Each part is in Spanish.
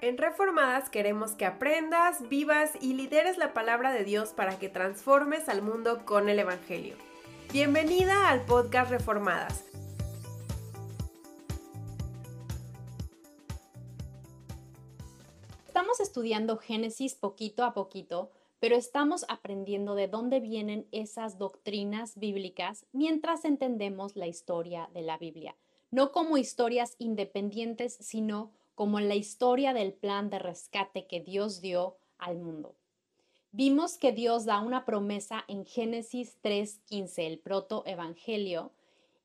En Reformadas queremos que aprendas, vivas y lideres la palabra de Dios para que transformes al mundo con el Evangelio. Bienvenida al podcast Reformadas. Estamos estudiando Génesis poquito a poquito, pero estamos aprendiendo de dónde vienen esas doctrinas bíblicas mientras entendemos la historia de la Biblia, no como historias independientes, sino como la historia del plan de rescate que Dios dio al mundo. Vimos que Dios da una promesa en Génesis 3:15, el protoevangelio,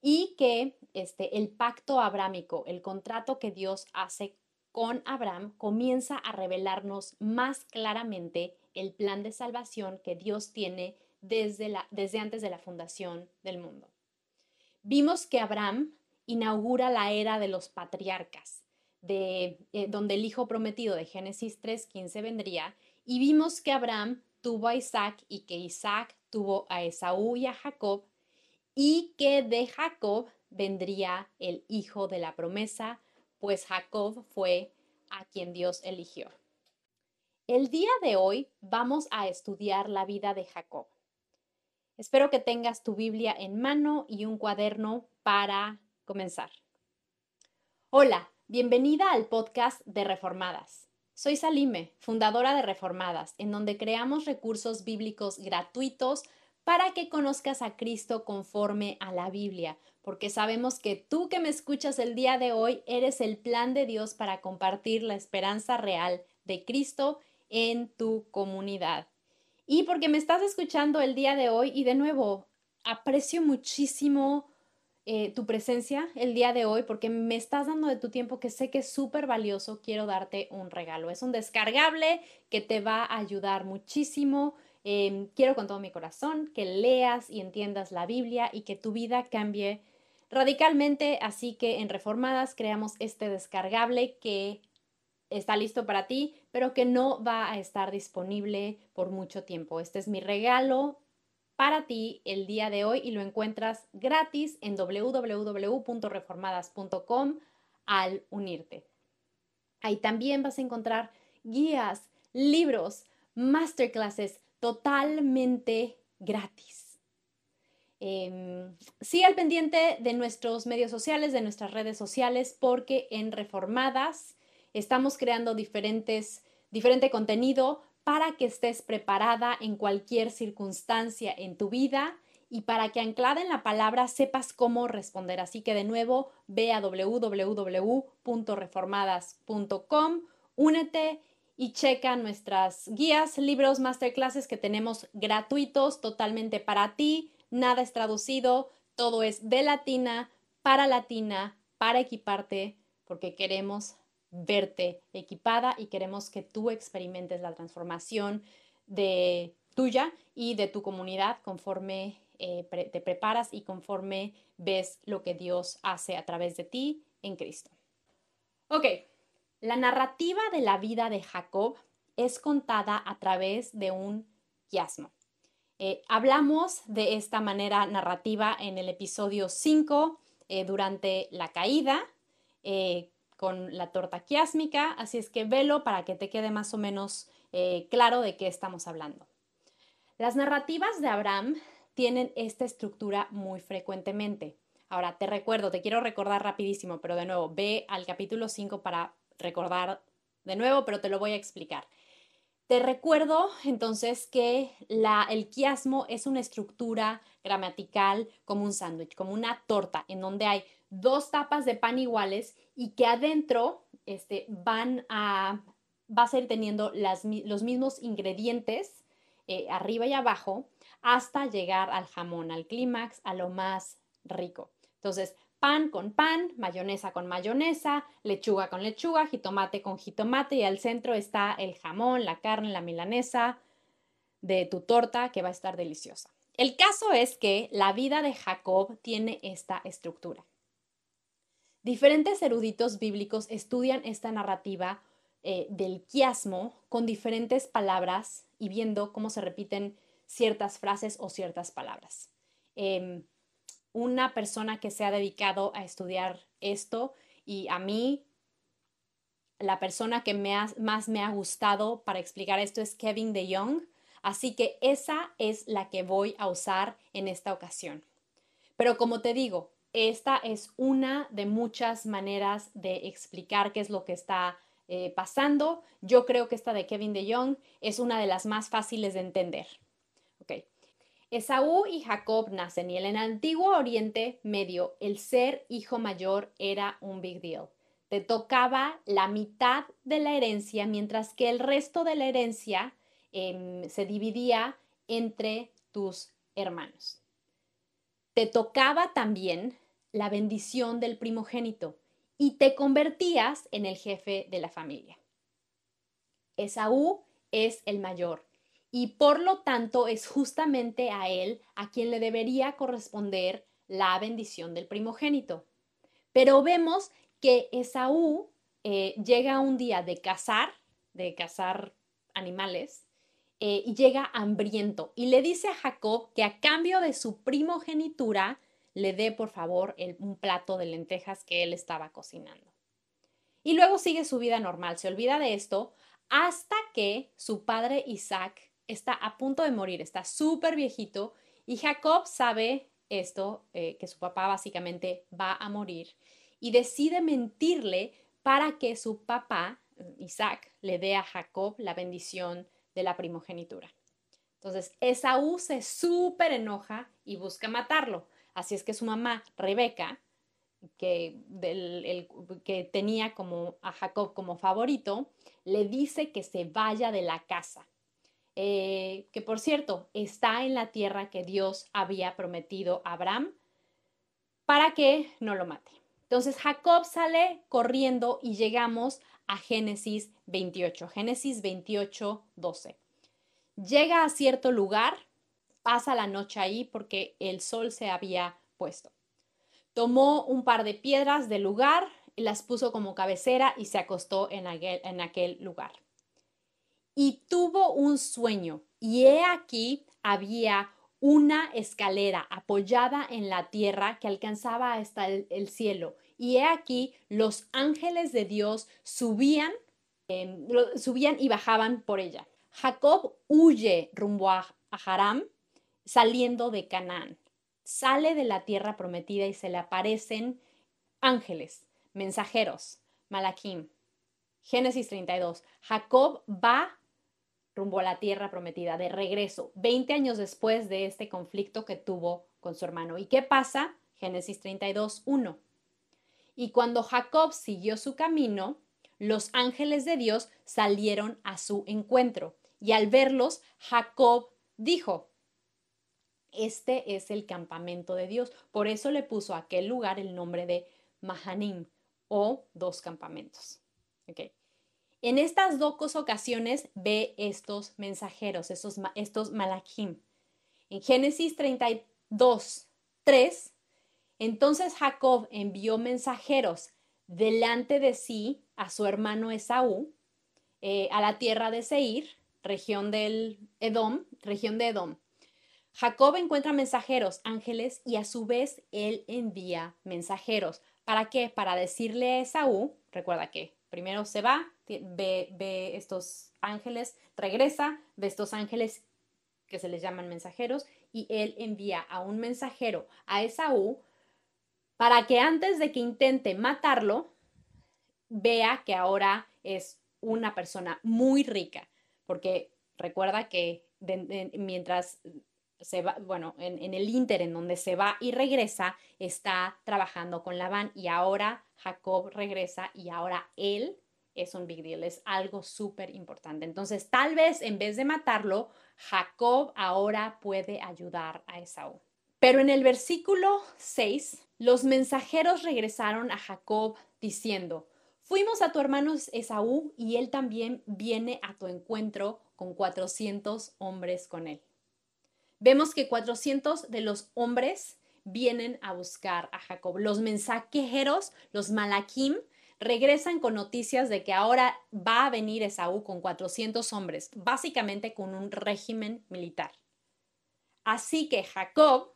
y que este, el pacto abrámico, el contrato que Dios hace con Abraham, comienza a revelarnos más claramente el plan de salvación que Dios tiene desde, la, desde antes de la fundación del mundo. Vimos que Abraham inaugura la era de los patriarcas, de eh, donde el hijo prometido de Génesis 3:15 vendría, y vimos que Abraham tuvo a Isaac y que Isaac tuvo a Esaú y a Jacob, y que de Jacob vendría el hijo de la promesa, pues Jacob fue a quien Dios eligió. El día de hoy vamos a estudiar la vida de Jacob. Espero que tengas tu Biblia en mano y un cuaderno para comenzar. Hola, Bienvenida al podcast de Reformadas. Soy Salime, fundadora de Reformadas, en donde creamos recursos bíblicos gratuitos para que conozcas a Cristo conforme a la Biblia, porque sabemos que tú que me escuchas el día de hoy eres el plan de Dios para compartir la esperanza real de Cristo en tu comunidad. Y porque me estás escuchando el día de hoy y de nuevo, aprecio muchísimo eh, tu presencia el día de hoy porque me estás dando de tu tiempo que sé que es súper valioso. Quiero darte un regalo. Es un descargable que te va a ayudar muchísimo. Em, quiero con todo mi corazón que leas y entiendas la Biblia y que tu vida cambie radicalmente. Así que en Reformadas creamos este descargable que está listo para ti, pero que no va a estar disponible por mucho tiempo. Este es mi regalo para ti el día de hoy y lo encuentras gratis en www.reformadas.com al unirte. Ahí también vas a encontrar guías, libros, masterclasses totalmente gratis. Eh, al pendiente de nuestros medios sociales, de nuestras redes sociales, porque en Reformadas estamos creando diferentes, diferente contenido para que estés preparada en cualquier circunstancia en tu vida y para que anclada en la palabra sepas cómo responder. Así que de nuevo, ve a www.reformadas.com, únete y checa nuestras guías, libros, masterclasses que tenemos gratuitos totalmente para ti. Nada es traducido, todo es de latina, para latina, para equiparte, porque queremos verte equipada y queremos que tú experimentes la transformación de tuya y de tu comunidad conforme eh, te preparas y conforme ves lo que Dios hace a través de ti en Cristo. Ok, la narrativa de la vida de Jacob es contada a través de un quiasmo. Eh, hablamos de esta manera narrativa en el episodio 5 eh, durante la caída, con la torta quiásmica, así es que velo para que te quede más o menos eh, claro de qué estamos hablando. Las narrativas de Abraham tienen esta estructura muy frecuentemente. Ahora, te recuerdo, te quiero recordar rapidísimo, pero de nuevo, ve al capítulo 5 para recordar de nuevo, pero te lo voy a explicar. Te recuerdo entonces que la, el quiasmo es una estructura gramatical como un sándwich, como una torta, en donde hay dos tapas de pan iguales y que adentro este, van a, va a ser teniendo las, los mismos ingredientes eh, arriba y abajo hasta llegar al jamón, al clímax, a lo más rico. Entonces, pan con pan, mayonesa con mayonesa, lechuga con lechuga, jitomate con jitomate y al centro está el jamón, la carne, la milanesa de tu torta que va a estar deliciosa. El caso es que la vida de Jacob tiene esta estructura. Diferentes eruditos bíblicos estudian esta narrativa eh, del quiasmo con diferentes palabras y viendo cómo se repiten ciertas frases o ciertas palabras. Em, una persona que se ha dedicado a estudiar esto y a mí la persona que más me ha gustado para explicar esto es Kevin de Young, así que esa es la que voy a usar en esta ocasión. Pero como te digo, esta es una de muchas maneras de explicar qué es lo que está eh, pasando. Yo creo que esta de Kevin de Young es una de las más fáciles de entender. Okay. Esaú y Jacob nacen y en el antiguo Oriente Medio el ser hijo mayor era un big deal. Te tocaba la mitad de la herencia, mientras que el resto de la herencia em, se dividía entre tus hermanos. Te tocaba también la bendición del primogénito y te convertías en el jefe de la familia. Esaú es el mayor y por lo tanto es justamente a él a quien le debería corresponder la bendición del primogénito. Pero vemos que Esaú eh, llega un día de cazar, de cazar animales, eh, y llega hambriento y le dice a Jacob que a cambio de su primogenitura le dé por favor un plato de lentejas que él estaba cocinando. Y luego sigue su vida normal, se olvida de esto hasta que su padre Isaac está a punto de morir, está súper viejito y Jacob sabe esto, eh, que su papá básicamente va a morir y decide mentirle para que su papá, Isaac, le dé a Jacob la bendición de la primogenitura. Entonces, Esaú se súper enoja y busca matarlo. Así es que su mamá, Rebeca, que, tenía como a Jacob como favorito, le dice que se vaya de la casa. Eh, que por cierto, está en la tierra que Dios había prometido a Abraham para que no lo mate. Entonces Jacob sale corriendo y llegamos a Génesis 28. Génesis 28, 12. Llega a cierto lugar pasa la noche ahí porque el sol se había puesto. Tomó un par de piedras del lugar y las puso como cabecera y se acostó en aquel, en aquel lugar. Y tuvo un sueño, y he aquí había una escalera apoyada en la tierra que alcanzaba hasta el, cielo. Y he aquí los ángeles de Dios subían, em, subían y bajaban por ella. Jacob huye rumbo a, a Haram saliendo de Canaán. Sale de la tierra prometida y se le aparecen ángeles, mensajeros, Malaquim. Génesis 32. Jacob va rumbo a la tierra prometida, de regreso, 20 años después de este conflicto que tuvo con su hermano. ¿Y qué pasa? Génesis 32, 1. Y cuando Jacob siguió su camino, los ángeles de Dios salieron a su encuentro. Y al verlos, Jacob dijo, este es el campamento de Dios. Por eso le puso a aquel lugar el nombre de Mahanim o dos campamentos. En estas dos ocasiones ve estos mensajeros, estos, estos malachim. En Génesis 32, 3, entonces Jacob envió mensajeros delante de sí a su hermano Esaú, eh, a la tierra de Seir, región del Edom, región de Edom. Jacob encuentra mensajeros, ángeles, y a su vez él envía mensajeros. ¿Para qué? Para decirle a Esaú, recuerda que primero se va, ve, ve estos ángeles, regresa, ve estos ángeles que se les llaman mensajeros, y él envía a un mensajero a Esaú para que antes de que intente matarlo, vea que ahora es una persona muy rica, porque recuerda que mientras se va, bueno, en, el Inter, en donde se va y regresa, está trabajando con Labán y ahora Jacob regresa y ahora él es un big deal, es algo súper importante. Entonces, tal vez en vez de matarlo, Jacob ahora puede ayudar a Esaú. Pero en el versículo 6, los mensajeros regresaron a Jacob diciendo, fuimos a tu hermano Esaú y él también viene a tu encuentro con 400 hombres con él vemos que 400 de los hombres vienen a buscar a Jacob. Los mensajeros, los malakim, regresan con noticias de que ahora va a venir Esaú con 400 hombres, básicamente con un régimen militar. Así que Jacob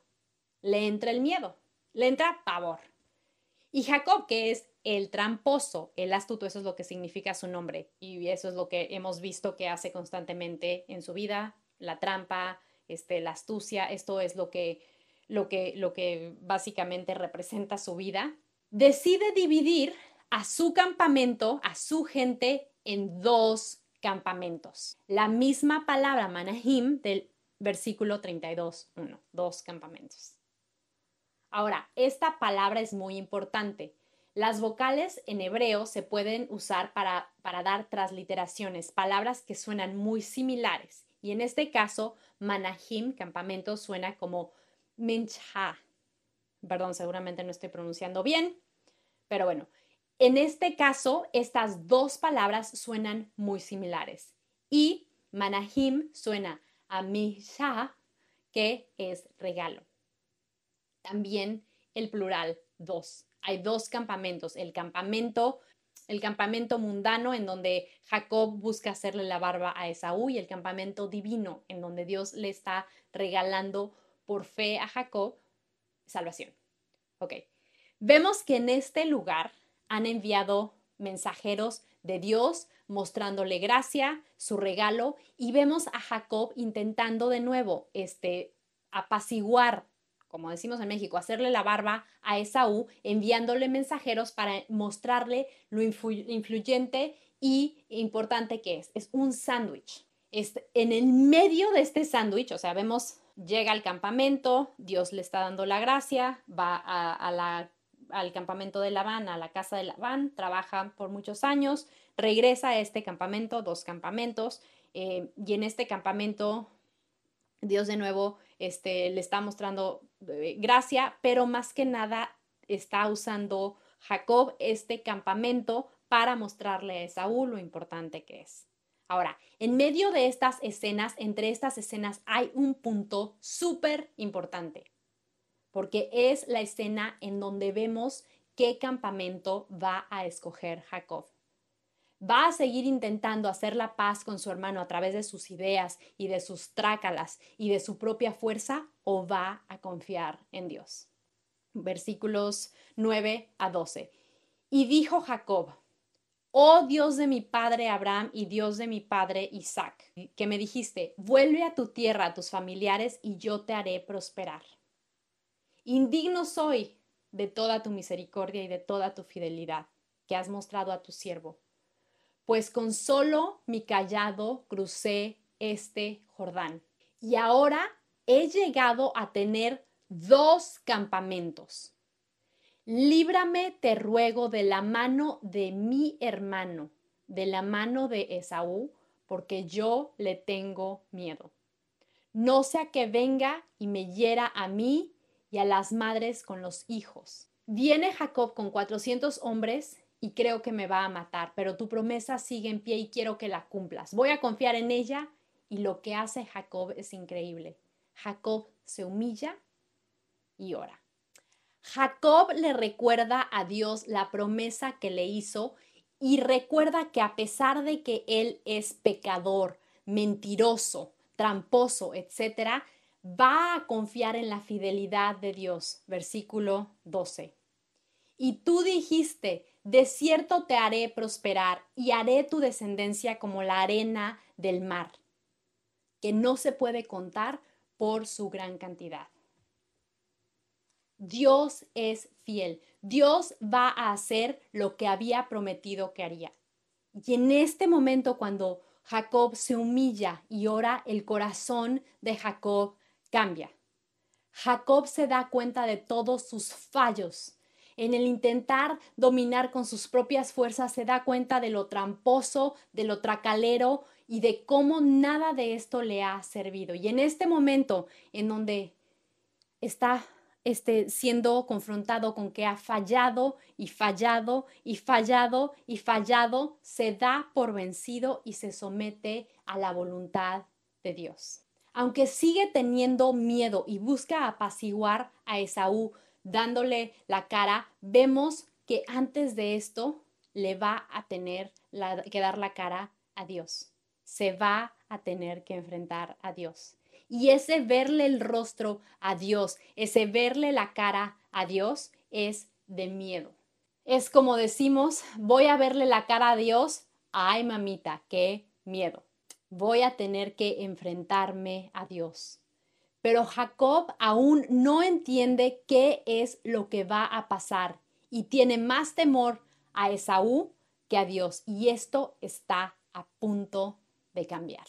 le entra el miedo, le entra pavor. Y Jacob, que es el tramposo, el astuto, eso es lo que significa su nombre y eso es lo que hemos visto que hace constantemente en su vida, la trampa, este, la astucia, esto es lo que, lo que, lo que básicamente representa su vida, decide dividir a su campamento, a su gente, en dos campamentos. La misma palabra manahim del versículo 32, uno, dos campamentos. Ahora, esta palabra es muy importante. Las vocales en hebreo se pueden usar para, para dar transliteraciones, palabras que suenan muy similares. Y en este caso, manahim, campamento, suena como mincha. Perdón, seguramente no estoy pronunciando bien, pero bueno, en este caso, estas dos palabras suenan muy similares. Y manahim suena a misha, que es regalo. También el plural, dos. Hay dos campamentos. El campamento el campamento mundano en donde Jacob busca hacerle la barba a Esaú y el campamento divino en donde Dios le está regalando por fe a Jacob salvación. Ok, vemos que en este lugar han enviado mensajeros de Dios mostrándole gracia, su regalo, y vemos a Jacob intentando de nuevo este, apaciguar como decimos en México, hacerle la barba a Esaú, enviándole mensajeros para mostrarle lo influyente y importante que es. Es un sándwich. En el medio de este sándwich, o sea, vemos, llega al campamento, Dios le está dando la gracia, va al campamento de Labán, a la casa de Labán, trabaja por muchos años, regresa a este campamento, dos campamentos, eh, y en este campamento Dios de nuevo este, le está mostrando eh, gracia, pero más que nada está usando Jacob este campamento para mostrarle a Saúl lo importante que es. Ahora, en medio de estas escenas, entre estas escenas hay un punto súper importante, porque es la escena en donde vemos qué campamento va a escoger Jacob. ¿Va a seguir intentando hacer la paz con su hermano a través de sus ideas y de sus trácalas y de su propia fuerza o va a confiar en Dios? Versículos 9 a 12. Y dijo Jacob, Oh Dios de mi padre Abraham y Dios de mi padre Isaac, que me dijiste, vuelve a tu tierra, a tus familiares, y yo te haré prosperar. Indigno soy de toda tu misericordia y de toda tu fidelidad que has mostrado a tu siervo pues con solo mi callado crucé este Jordán. Y ahora he llegado a tener dos campamentos. Líbrame, te ruego, de la mano de mi hermano, de la mano de Esaú, porque yo le tengo miedo. No sea que venga y me hiera a mí y a las madres con los hijos. Viene Jacob con cuatrocientos hombres y creo que me va a matar, pero tu promesa sigue en pie y quiero que la cumplas. Voy a confiar en ella y lo que hace Jacob es increíble. Jacob se humilla y ora. Jacob le recuerda a Dios la promesa que le hizo y recuerda que a pesar de que él es pecador, mentiroso, tramposo, etc., va a confiar en la fidelidad de Dios. Versículo 12. Y tú dijiste, de cierto te haré prosperar y haré tu descendencia como la arena del mar, que no se puede contar por su gran cantidad. Dios es fiel. Dios va a hacer lo que había prometido que haría. Y en este momento, cuando Jacob se humilla y ora, el corazón de Jacob cambia. Jacob se da cuenta de todos sus fallos en el intentar dominar con sus propias fuerzas, se da cuenta de lo tramposo, de lo tracalero y de cómo nada de esto le ha servido. Y en este momento en donde está este, siendo confrontado con que ha fallado y fallado y fallado y fallado, se da por vencido y se somete a la voluntad de Dios. Aunque sigue teniendo miedo y busca apaciguar a Esaú, dándole la cara, vemos que antes de esto le va a tener que dar la cara a Dios. Se va a tener que enfrentar a Dios. Y ese verle el rostro a Dios, ese verle la cara a Dios es de miedo. Es como decimos, voy a verle la cara a Dios. Ay, mamita, qué miedo. Voy a tener que enfrentarme a Dios. Pero Jacob aún no entiende qué es lo que va a pasar y tiene más temor a Esaú que a Dios. Y esto está a punto de cambiar.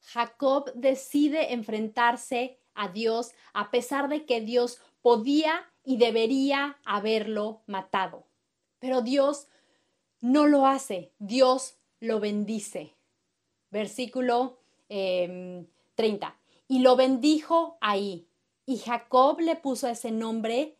Jacob decide enfrentarse a Dios a pesar de que Dios podía y debería haberlo matado. Pero Dios no lo hace, Dios lo bendice. Versículo 30. Y lo bendijo ahí. Y Jacob le puso ese nombre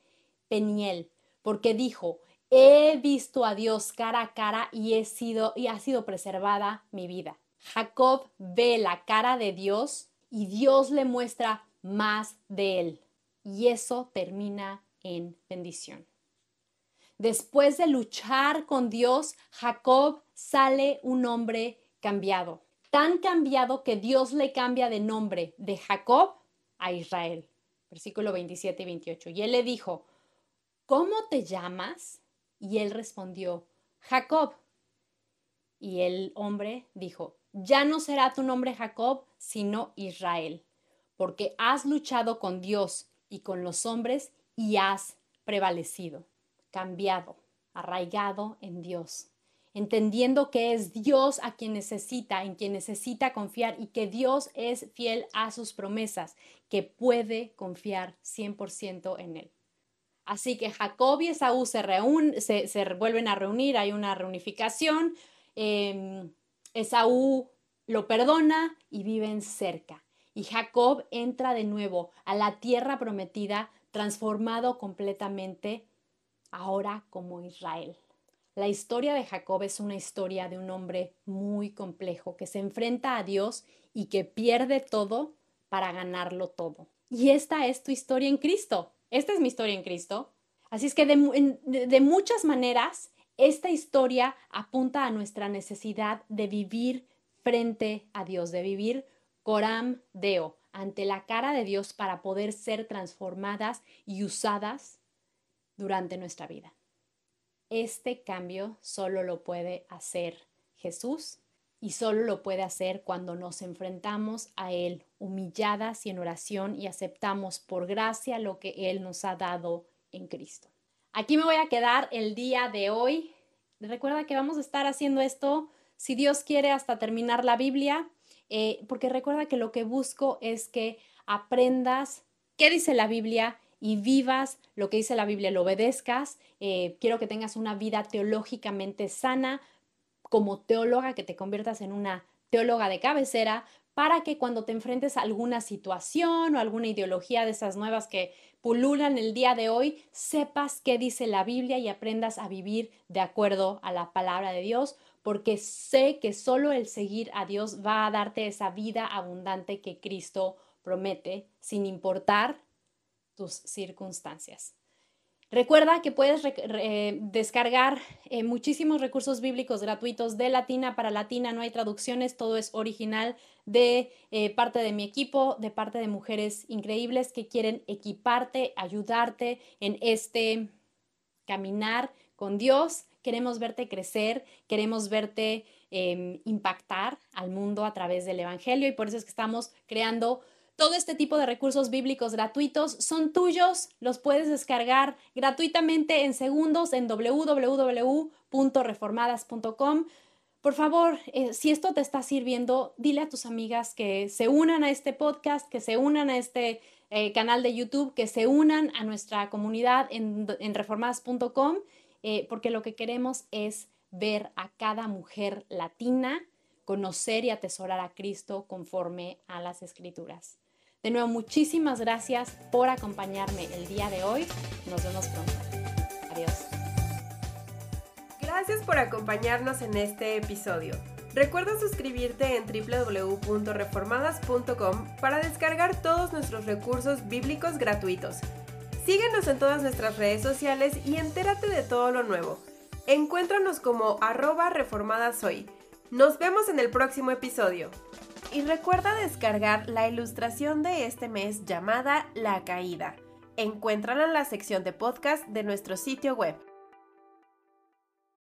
Peniel, porque dijo, he visto a Dios cara a cara y he sido y ha sido preservada mi vida. Jacob ve la cara de Dios y Dios le muestra más de él. Y eso termina en bendición. Después de luchar con Dios, Jacob sale un hombre cambiado, tan cambiado que Dios le cambia de nombre de Jacob a Israel. Versículo 27 y 28. Y él le dijo, ¿cómo te llamas? Y él respondió, Jacob. Y el hombre dijo, ya no será tu nombre Jacob, sino Israel, porque has luchado con Dios y con los hombres y has prevalecido, cambiado, arraigado en Dios, entendiendo que es Dios a quien necesita, en quien necesita confiar y que Dios es fiel a sus promesas, que puede confiar 100% en Él. Así que Jacob y Esaú se, se, vuelven a reunir, hay una reunificación. Em, Esaú lo perdona y viven cerca. Y Jacob entra de nuevo a la tierra prometida, transformado completamente ahora como Israel. La historia de Jacob es una historia de un hombre muy complejo que se enfrenta a Dios y que pierde todo para ganarlo todo. Y esta es tu historia en Cristo. Esta es mi historia en Cristo. Así es que de, de muchas maneras esta historia apunta a nuestra necesidad de vivir frente a Dios, de vivir coram deo, ante la cara de Dios para poder ser transformadas y usadas durante nuestra vida. Este cambio solo lo puede hacer Jesús y solo lo puede hacer cuando nos enfrentamos a Él humilladas y en oración y aceptamos por gracia lo que Él nos ha dado en Cristo. Aquí me voy a quedar el día de hoy. Recuerda que vamos a estar haciendo esto, si Dios quiere, hasta terminar la Biblia, eh, porque recuerda que lo que busco es que aprendas qué dice la Biblia y vivas lo que dice la Biblia, lo obedezcas. Eh, quiero que tengas una vida teológicamente sana, como teóloga, que te conviertas en una teóloga de cabecera, para que cuando te enfrentes a alguna situación o alguna ideología de esas nuevas que pululan el día de hoy, sepas qué dice la Biblia y aprendas a vivir de acuerdo a la palabra de Dios, porque sé que solo el seguir a Dios va a darte esa vida abundante que Cristo promete, sin importar tus circunstancias. Recuerda que puedes descargar eh, muchísimos recursos bíblicos gratuitos de Latina para Latina, no hay traducciones, todo es original de eh, parte de mi equipo, de parte de mujeres increíbles que quieren equiparte, ayudarte en este caminar con Dios. Queremos verte crecer, queremos verte em, impactar al mundo a través del Evangelio y por eso es que estamos creando todo este tipo de recursos bíblicos gratuitos son tuyos, los puedes descargar gratuitamente en segundos en www.reformadas.com. Por favor, eh, si esto te está sirviendo, dile a tus amigas que se unan a este podcast, que se unan a este eh, canal de YouTube, que se unan a nuestra comunidad en, reformadas.com, eh, porque lo que queremos es ver a cada mujer latina conocer y atesorar a Cristo conforme a las escrituras. De nuevo, muchísimas gracias por acompañarme el día de hoy. Nos vemos pronto. Adiós. Gracias por acompañarnos en este episodio. Recuerda suscribirte en www.reformadas.com para descargar todos nuestros recursos bíblicos gratuitos. Síguenos en todas nuestras redes sociales y entérate de todo lo nuevo. Encuéntranos como arroba reformadashoy. Nos vemos en el próximo episodio. Y recuerda descargar la ilustración de este mes llamada La Caída. Encuéntrala en la sección de podcast de nuestro sitio web.